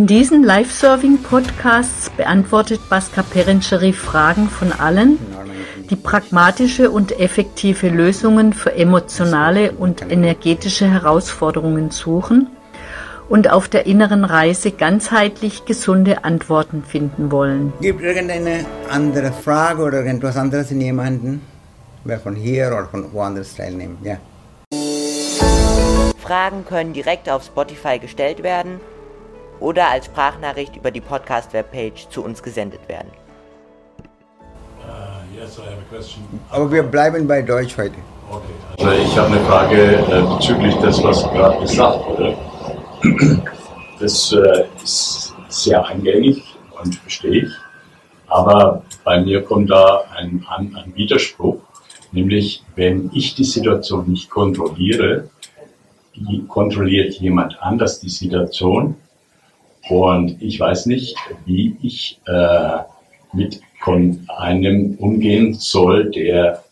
In diesen Live-Serving-Podcasts beantwortet Baska Perencheri Fragen von allen, die pragmatische und effektive Lösungen für emotionale und energetische Herausforderungen suchen und auf der inneren Reise ganzheitlich gesunde Antworten finden wollen. Gibt irgendeine andere Frage oder irgendwas anderes in jemanden, wer von hier oder von woanders teilnimmt? Ja. Fragen können direkt auf Spotify gestellt werden oder als Sprachnachricht über die Podcast-Webpage zu uns gesendet werden. Aber wir bleiben bei Deutsch heute. Okay. Also ich habe eine Frage äh, bezüglich des, was gerade gesagt wurde. Das äh, ist sehr eingängig und verstehe ich. Aber bei mir kommt da ein, ein, ein Widerspruch, nämlich wenn ich die Situation nicht kontrolliere, die kontrolliert jemand anders die Situation und ich weiß nicht, wie ich äh, mit einem umgehen soll, der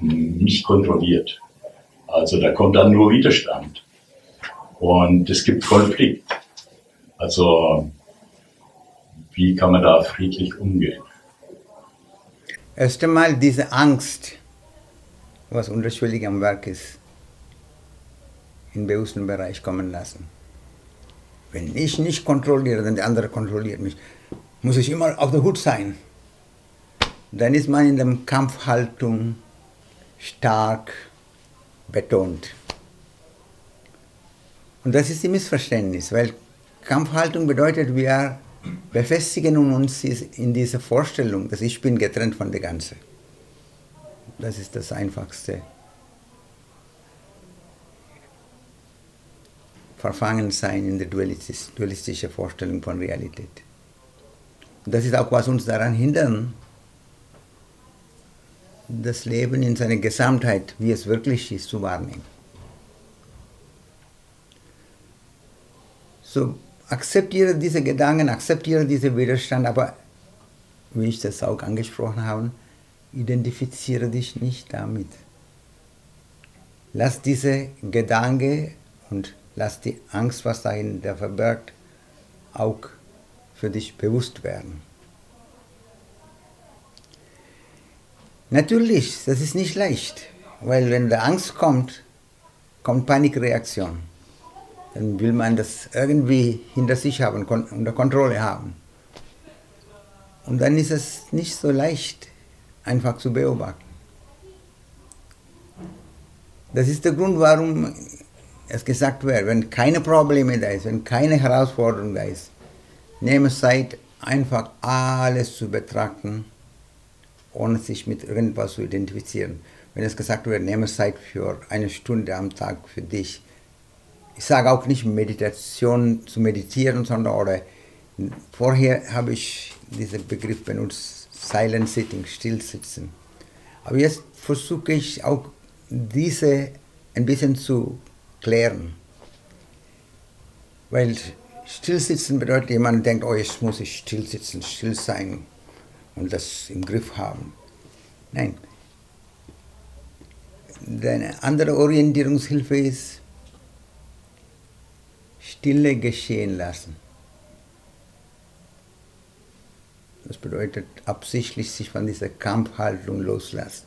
mich kontrolliert. Also da kommt dann nur Widerstand. Und es gibt Konflikt. Also wie kann man da friedlich umgehen? Erst einmal diese Angst, was unterschwellig am Werk ist, im bewussten Bereich kommen lassen. Wenn ich nicht kontrolliere, dann der andere kontrolliert mich, muss ich immer auf der Hut sein. Dann ist man in der Kampfhaltung stark betont. Und das ist die Missverständnis, weil Kampfhaltung bedeutet, wir befestigen uns in dieser Vorstellung, dass ich bin getrennt von der Ganze. Das ist das Einfachste. Verfangen sein in der dualistisch, dualistischen Vorstellung von Realität. Das ist auch, was uns daran hindert, das Leben in seiner Gesamtheit, wie es wirklich ist, zu wahrnehmen. So, akzeptiere diese Gedanken, akzeptiere diesen Widerstand, aber wie ich das auch angesprochen habe, identifiziere dich nicht damit. Lass diese Gedanken und lass die Angst, was dahinter verbirgt, auch für dich bewusst werden. Natürlich, das ist nicht leicht, weil wenn der Angst kommt, kommt Panikreaktion. Dann will man das irgendwie hinter sich haben, unter Kontrolle haben. Und dann ist es nicht so leicht, einfach zu beobachten. Das ist der Grund, warum es gesagt wird, wenn keine Probleme da ist, wenn keine Herausforderung da ist, nehme Zeit, einfach alles zu betrachten, ohne sich mit irgendwas zu identifizieren. Wenn es gesagt wird, nehme Zeit für eine Stunde am Tag für dich. Ich sage auch nicht Meditation zu meditieren, sondern oder vorher habe ich diesen Begriff benutzt, Silent Sitting, Stillsitzen. Aber jetzt versuche ich auch diese ein bisschen zu klären. Weil stillsitzen bedeutet, jemand denkt, oh, jetzt muss ich stillsitzen, still sein und das im Griff haben. Nein. Eine andere Orientierungshilfe ist, Stille geschehen lassen. Das bedeutet absichtlich sich von dieser Kampfhaltung loslassen.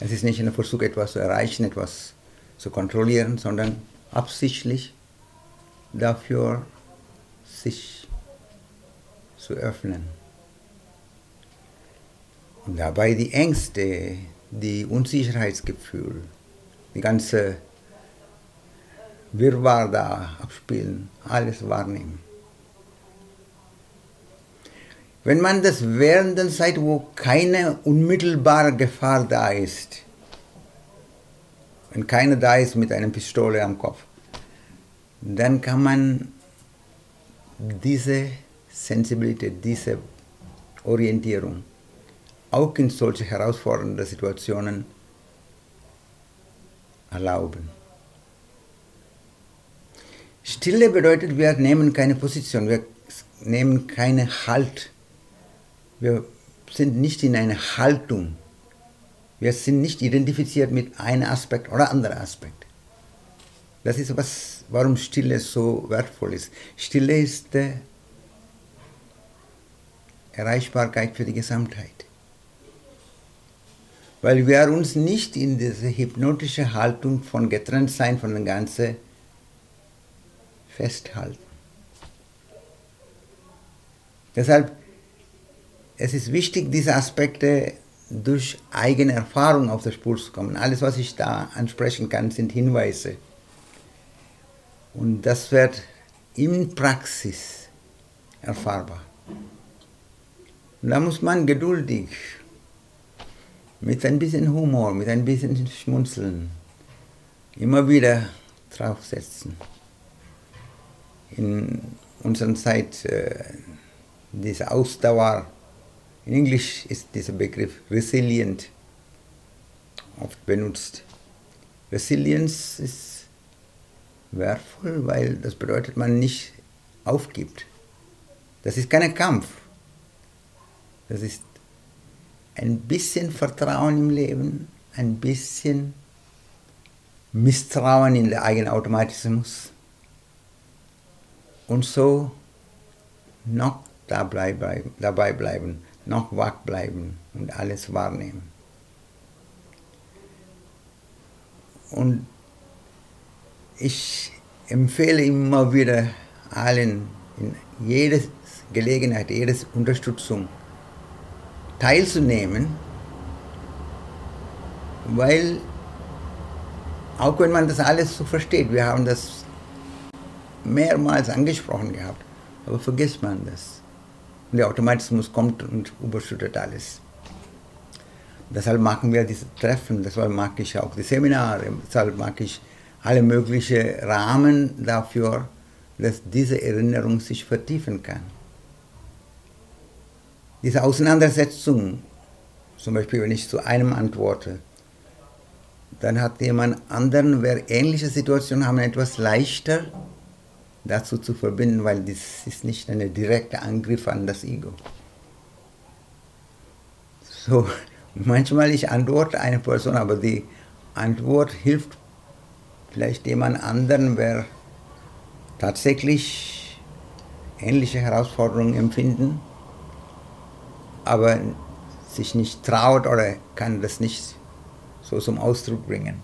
Es ist nicht ein Versuch, etwas zu erreichen, etwas zu kontrollieren, sondern absichtlich dafür sich zu öffnen. Und dabei die Ängste, die Unsicherheitsgefühl, die ganze Wirrwarr da abspielen, alles wahrnehmen. Wenn man das während der Zeit, wo keine unmittelbare Gefahr da ist, wenn keiner da ist mit einer Pistole am Kopf, dann kann man diese Sensibilität, diese Orientierung auch in solche herausfordernden Situationen erlauben. Stille bedeutet, wir nehmen keine Position, wir nehmen keine Halt. Wir sind nicht in einer Haltung wir sind nicht identifiziert mit einem Aspekt oder anderen Aspekt. Das ist was, warum Stille so wertvoll ist. Stille ist äh, Erreichbarkeit für die Gesamtheit. Weil wir uns nicht in diese hypnotische Haltung von Getrenntsein von dem Ganzen festhalten. Deshalb es ist wichtig, diese Aspekte durch eigene Erfahrung auf der Spur zu kommen. Alles, was ich da ansprechen kann, sind Hinweise. Und das wird in Praxis erfahrbar. Und da muss man geduldig, mit ein bisschen Humor, mit ein bisschen Schmunzeln, immer wieder draufsetzen. In unserer Zeit, äh, diese Ausdauer, in Englisch ist dieser Begriff resilient oft benutzt. Resilienz ist wertvoll, weil das bedeutet, man nicht aufgibt. Das ist kein Kampf. Das ist ein bisschen Vertrauen im Leben, ein bisschen Misstrauen in den eigenen Automatismus und so noch dabei bleiben, dabei bleiben noch wach bleiben und alles wahrnehmen. Und ich empfehle immer wieder allen in jeder Gelegenheit, jede Unterstützung teilzunehmen, weil auch wenn man das alles so versteht, wir haben das mehrmals angesprochen gehabt, aber vergisst man das. Und der Automatismus kommt und überschüttet alles. Deshalb machen wir diese Treffen, deshalb mag ich auch die Seminare, deshalb mag ich alle möglichen Rahmen dafür, dass diese Erinnerung sich vertiefen kann. Diese Auseinandersetzung, zum Beispiel wenn ich zu einem antworte, dann hat jemand anderen, wer ähnliche Situationen haben, etwas leichter dazu zu verbinden, weil das ist nicht ein direkter Angriff an das Ego. So, manchmal ich antworte eine Person, aber die Antwort hilft vielleicht jemand anderen, wer tatsächlich ähnliche Herausforderungen empfinden, aber sich nicht traut oder kann das nicht so zum Ausdruck bringen.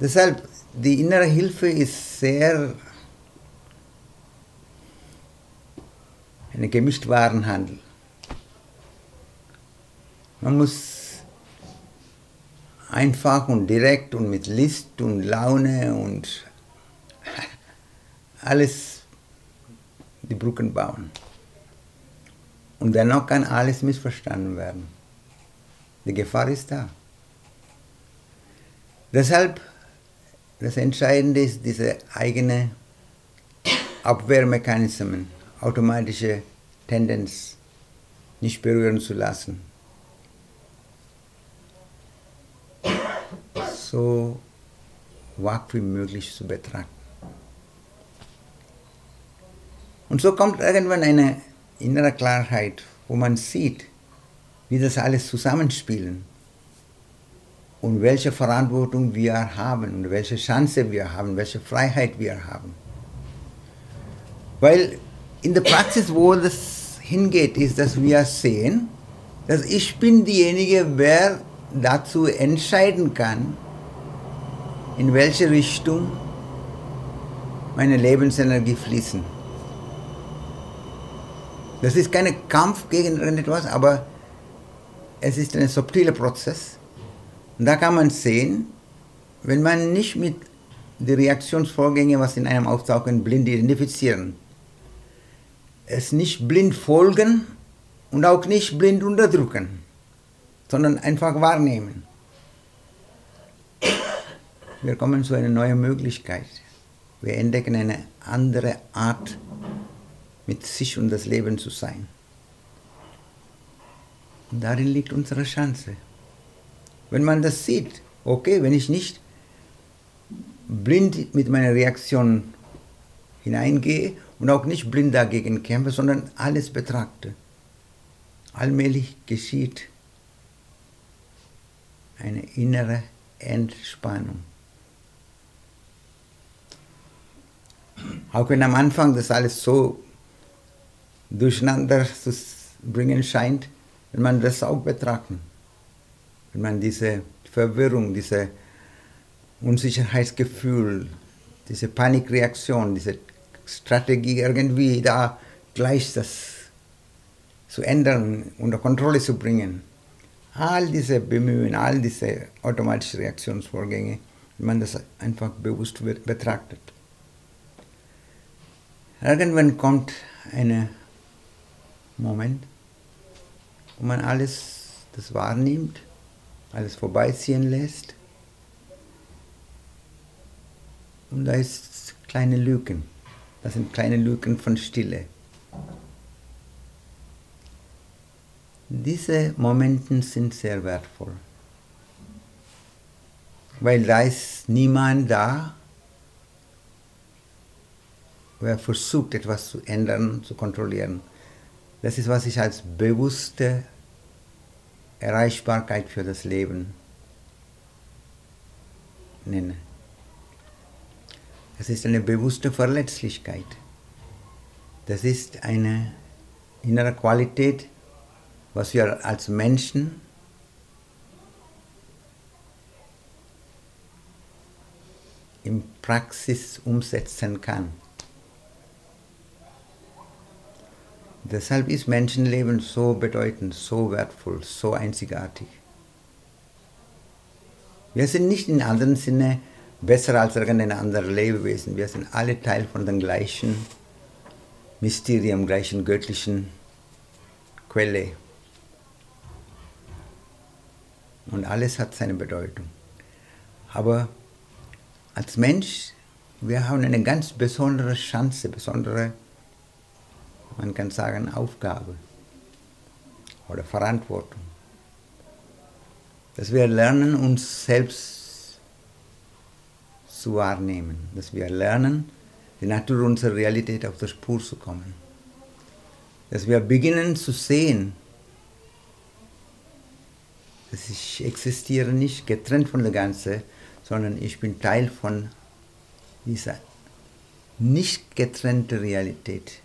Deshalb die innere Hilfe ist sehr ein Gemischtwarenhandel. Man muss einfach und direkt und mit List und Laune und alles die Brücken bauen. Und dennoch kann alles missverstanden werden. Die Gefahr ist da. Deshalb das Entscheidende ist diese eigene Abwehrmechanismen, automatische Tendenz nicht berühren zu lassen. So wach wie möglich zu betrachten. Und so kommt irgendwann eine innere Klarheit, wo man sieht, wie das alles zusammenspielen und welche Verantwortung wir haben und welche Chance wir haben, welche Freiheit wir haben. Weil in der Praxis, wo das hingeht, ist, dass wir sehen, dass ich bin diejenige, wer dazu entscheiden kann, in welche Richtung meine Lebensenergie fließen. Das ist kein Kampf gegen etwas, aber es ist ein subtiler Prozess und da kann man sehen, wenn man nicht mit den Reaktionsvorgängen, was in einem auftauchen, blind identifizieren, es nicht blind folgen und auch nicht blind unterdrücken, sondern einfach wahrnehmen. Wir kommen zu einer neuen Möglichkeit. Wir entdecken eine andere Art, mit sich und das Leben zu sein. Und darin liegt unsere Chance. Wenn man das sieht, okay, wenn ich nicht blind mit meiner Reaktion hineingehe und auch nicht blind dagegen kämpfe, sondern alles betrachte. Allmählich geschieht eine innere Entspannung. Auch wenn am Anfang das alles so durcheinander zu bringen scheint, wenn man das auch betrachtet, wenn man diese Verwirrung, diese Unsicherheitsgefühl, diese Panikreaktion, diese Strategie irgendwie da gleich das zu ändern, unter Kontrolle zu bringen. All diese Bemühungen, all diese automatischen Reaktionsvorgänge, wenn man das einfach bewusst betrachtet. Irgendwann kommt ein Moment, wo man alles das wahrnimmt, alles vorbeiziehen lässt. Und da ist kleine Lücken. Das sind kleine Lücken von Stille. Diese Momente sind sehr wertvoll, weil da ist niemand da, wer versucht, etwas zu ändern, zu kontrollieren. Das ist, was ich als bewusste Erreichbarkeit für das Leben nenne. Es ist eine bewusste Verletzlichkeit. Das ist eine innere Qualität, was wir als Menschen in Praxis umsetzen kann. Deshalb ist Menschenleben so bedeutend, so wertvoll, so einzigartig. Wir sind nicht in anderen Sinne besser als irgendein anderes Lebewesen. Wir sind alle Teil von dem gleichen Mysterium, gleichen göttlichen Quelle. Und alles hat seine Bedeutung. Aber als Mensch, wir haben eine ganz besondere Chance, besondere, man kann sagen, Aufgabe oder Verantwortung. Dass wir lernen, uns selbst zu wahrnehmen. Dass wir lernen, die Natur unserer Realität auf der Spur zu kommen. Dass wir beginnen zu sehen, dass ich existiere nicht getrennt von der Ganze, sondern ich bin Teil von dieser nicht getrennten Realität.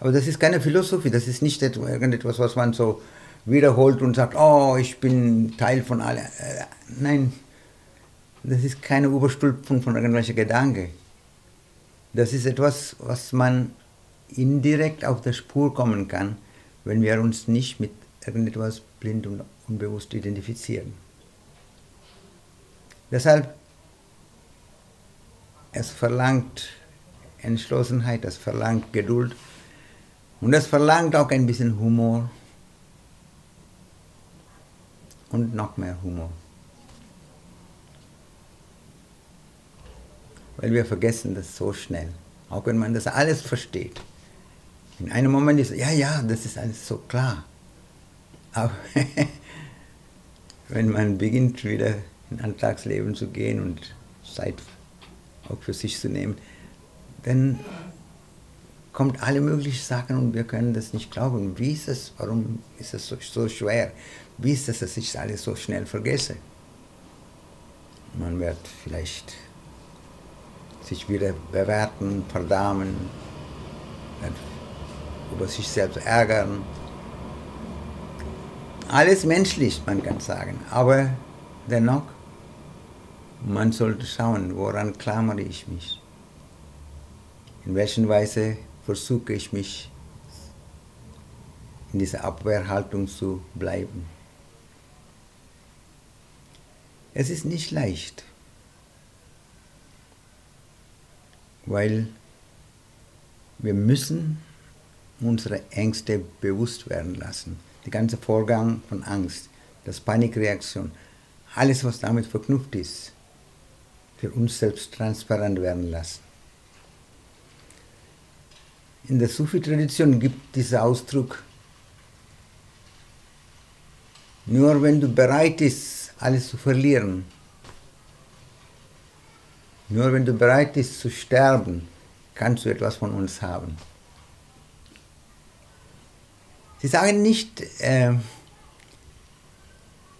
Aber das ist keine Philosophie, das ist nicht irgendetwas, was man so wiederholt und sagt, oh, ich bin Teil von allem. Äh, nein, das ist keine Überstülpung von irgendwelchen Gedanken. Das ist etwas, was man indirekt auf der Spur kommen kann, wenn wir uns nicht mit irgendetwas blind und unbewusst identifizieren. Deshalb, es verlangt Entschlossenheit, es verlangt Geduld und es verlangt auch ein bisschen Humor und noch mehr Humor. Weil wir vergessen das so schnell, auch wenn man das alles versteht. In einem Moment ist, ja, ja, das ist alles so klar. Aber wenn man beginnt, wieder in Alltagsleben zu gehen und Zeit auch für sich zu nehmen, dann kommt alle möglichen Sachen und wir können das nicht glauben. Wie ist es? Warum ist es so, so schwer? Wie ist es, dass ich alles so schnell vergesse? Man wird vielleicht sich wieder bewerten, verdammen, über sich selbst ärgern alles menschlich, man kann sagen. Aber dennoch, man sollte schauen, woran klammere ich mich. In welcher Weise versuche ich mich in dieser Abwehrhaltung zu bleiben. Es ist nicht leicht, weil wir müssen unsere Ängste bewusst werden lassen der ganze Vorgang von Angst, das Panikreaktion, alles, was damit verknüpft ist, für uns selbst transparent werden lassen. In der Sufi-Tradition gibt dieser Ausdruck, nur wenn du bereit bist, alles zu verlieren, nur wenn du bereit bist zu sterben, kannst du etwas von uns haben. Sie sagen nicht, äh,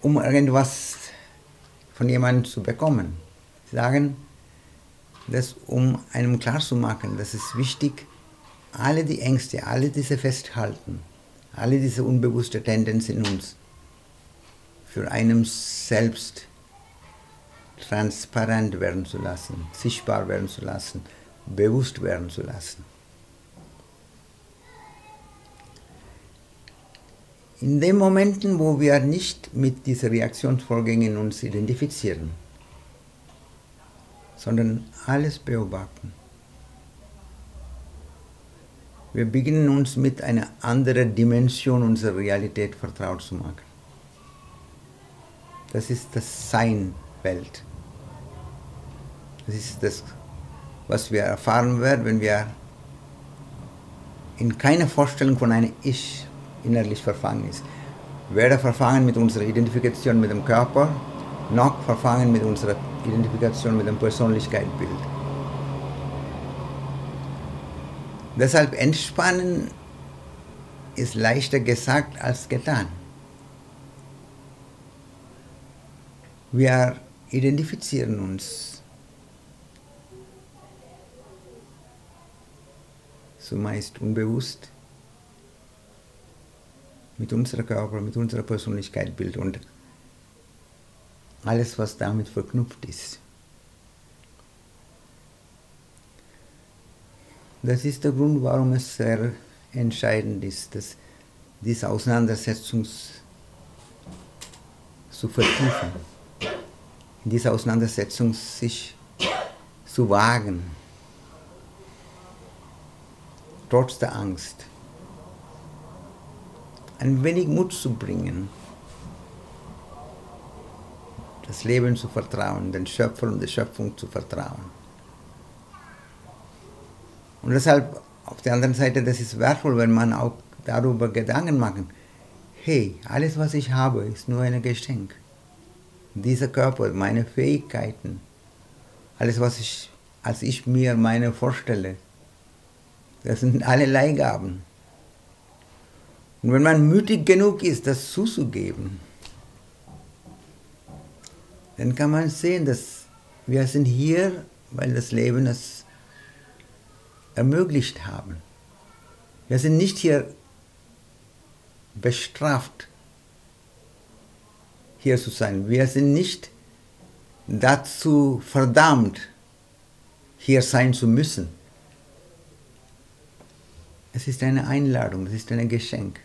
um irgendwas von jemandem zu bekommen. Sie sagen, das um einem klarzumachen, das ist wichtig, alle die Ängste, alle diese Festhalten, alle diese unbewusste Tendenz in uns für einem selbst transparent werden zu lassen, sichtbar werden zu lassen, bewusst werden zu lassen. In den Momenten, wo wir nicht mit diesen Reaktionsvorgängen uns identifizieren, sondern alles beobachten, wir beginnen uns mit einer anderen Dimension unserer Realität vertraut zu machen. Das ist das Sein-Welt. Das ist das, was wir erfahren werden, wenn wir in keiner Vorstellung von einem Ich innerlich verfangen ist. Weder verfangen mit unserer Identifikation mit dem Körper, noch verfangen mit unserer Identifikation mit dem Persönlichkeitsbild. Deshalb entspannen ist leichter gesagt als getan. Wir identifizieren uns zumeist unbewusst mit unserem Körper, mit unserer Persönlichkeitsbild und alles, was damit verknüpft ist. Das ist der Grund, warum es sehr entscheidend ist, dass diese Auseinandersetzung zu vertiefen, in dieser Auseinandersetzung sich zu wagen, trotz der Angst, ein wenig Mut zu bringen, das Leben zu vertrauen, den Schöpfer und der Schöpfung zu vertrauen. Und deshalb auf der anderen Seite, das ist wertvoll, wenn man auch darüber Gedanken macht. Hey, alles, was ich habe, ist nur ein Geschenk. Dieser Körper, meine Fähigkeiten, alles, was ich, als ich mir meine vorstelle, das sind alle Leihgaben. Und wenn man mütig genug ist, das zuzugeben, dann kann man sehen, dass wir sind hier, weil das Leben es ermöglicht haben. Wir sind nicht hier bestraft, hier zu sein. Wir sind nicht dazu verdammt, hier sein zu müssen. Es ist eine Einladung, es ist ein Geschenk.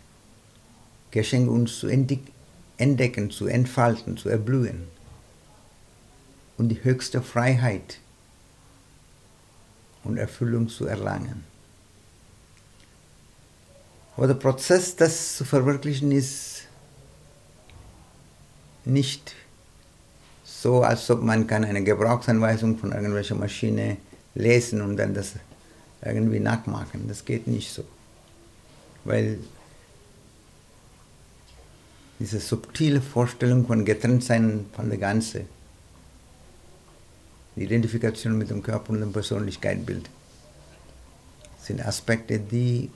Geschenk, uns zu entdecken, zu entfalten, zu erblühen. Und die höchste Freiheit und Erfüllung zu erlangen. Aber der Prozess, das zu verwirklichen, ist nicht so, als ob man kann eine Gebrauchsanweisung von irgendwelcher Maschine lesen und dann das irgendwie nachmachen. Das geht nicht so. Weil diese subtile Vorstellung von Getrenntsein von der Ganze die Identifikation mit dem Körper und dem Persönlichkeitsbild sind Aspekte, die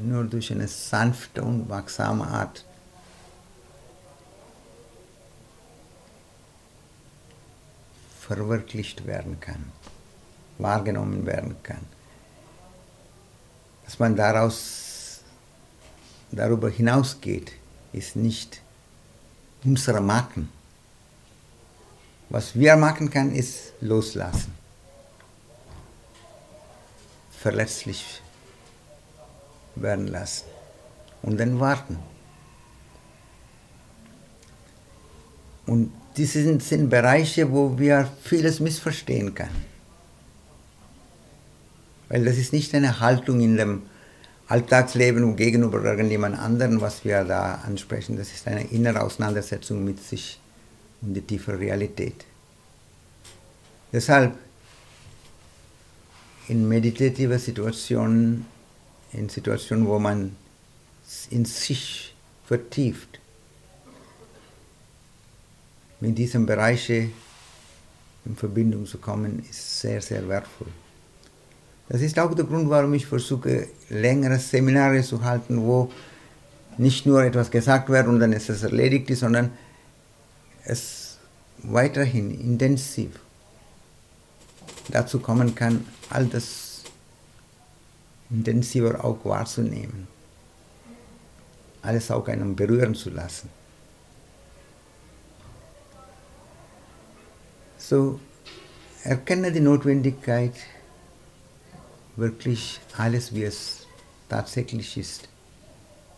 nur durch eine sanfte und wachsame Art verwirklicht werden kann, wahrgenommen werden kann. Dass man daraus darüber hinausgeht, ist nicht unsere Marken. Was wir machen können, ist loslassen. Verletzlich werden lassen und dann warten. Und das sind, sind Bereiche, wo wir vieles missverstehen können. Weil das ist nicht eine Haltung in dem Alltagsleben gegenüber irgendjemand anderen, was wir da ansprechen, das ist eine innere Auseinandersetzung mit sich und die tiefe Realität. Deshalb in meditativer Situationen, in Situationen, wo man in sich vertieft, mit diesen Bereichen in Verbindung zu kommen, ist sehr, sehr wertvoll. Das ist auch der Grund, warum ich versuche, längere Seminare zu halten, wo nicht nur etwas gesagt wird und dann ist es erledigt, sondern es weiterhin intensiv dazu kommen kann, all das intensiver auch wahrzunehmen, alles auch einem berühren zu lassen. So, erkenne die Notwendigkeit, wirklich alles, wie es tatsächlich ist,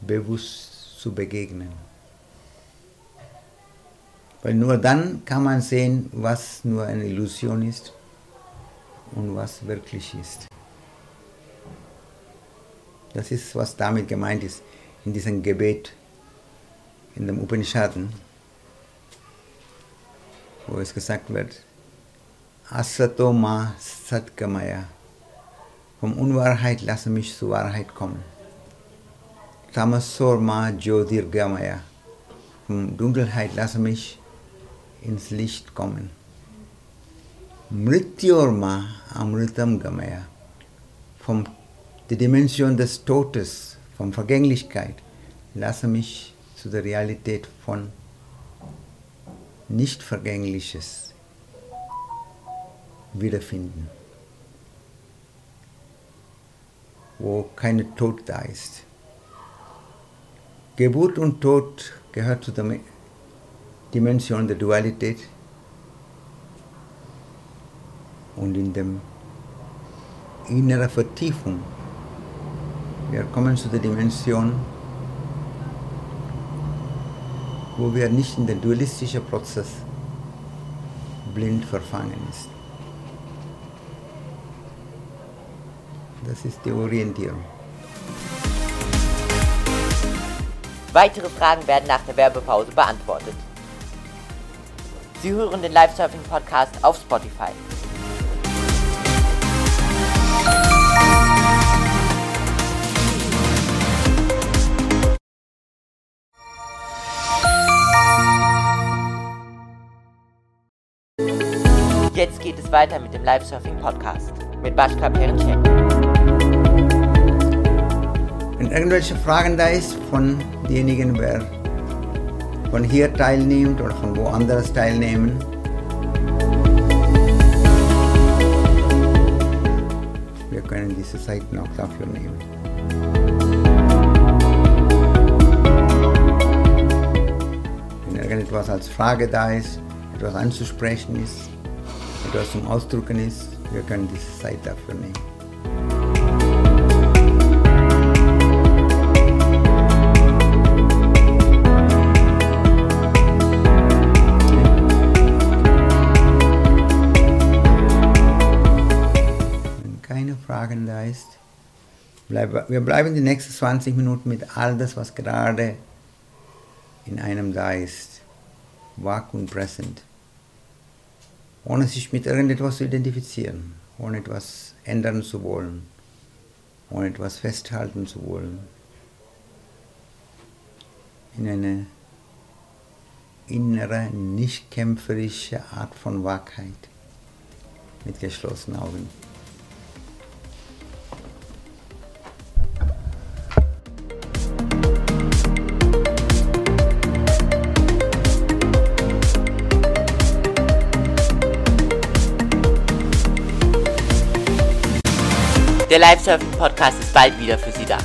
bewusst zu begegnen. Weil nur dann kann man sehen, was nur eine Illusion ist und was wirklich ist. Das ist, was damit gemeint ist in diesem Gebet in dem Upanishaden, wo es gesagt wird, Asatoma Satgamaya, vom Unwahrheit lasse mich zur Wahrheit kommen. Tamasorma Jyotirgamaya, vom Dunkelheit lasse mich ins Licht kommen. Mrityorma Amritam Gamaya, vom der Dimension des Todes, von Vergänglichkeit, lasse mich zu der Realität von Nicht-Vergängliches wiederfinden, wo keine Tod da ist. Geburt und Tod gehört zu der Dimension der Dualität und in der inneren Vertiefung. Wir kommen zu der Dimension, wo wir nicht in den dualistischen Prozess blind verfangen ist. Das ist die Orientierung. Weitere Fragen werden nach der Werbepause beantwortet. Sie hören den Live-Surfing-Podcast auf Spotify. Jetzt geht es weiter mit dem Live-Surfing-Podcast mit Bashka Perinçek. Wenn irgendwelche Fragen da ist von denjenigen, wer von hier teilnimmt oder von woanders teilnehmen. Wir können diese Seiten auch dafür nehmen. Wenn irgendetwas als Frage da ist, etwas anzusprechen ist, etwas zum Ausdrucken ist, wir können diese Zeit dafür nehmen. Wir bleiben die nächsten 20 Minuten mit all das, was gerade in einem da ist. Wach und präsent. Ohne sich mit irgendetwas zu identifizieren, ohne etwas ändern zu wollen, ohne etwas festhalten zu wollen. In eine innere, nicht kämpferische Art von Wachheit mit geschlossenen Augen. Der Live-Surfing-Podcast ist bald wieder für Sie da.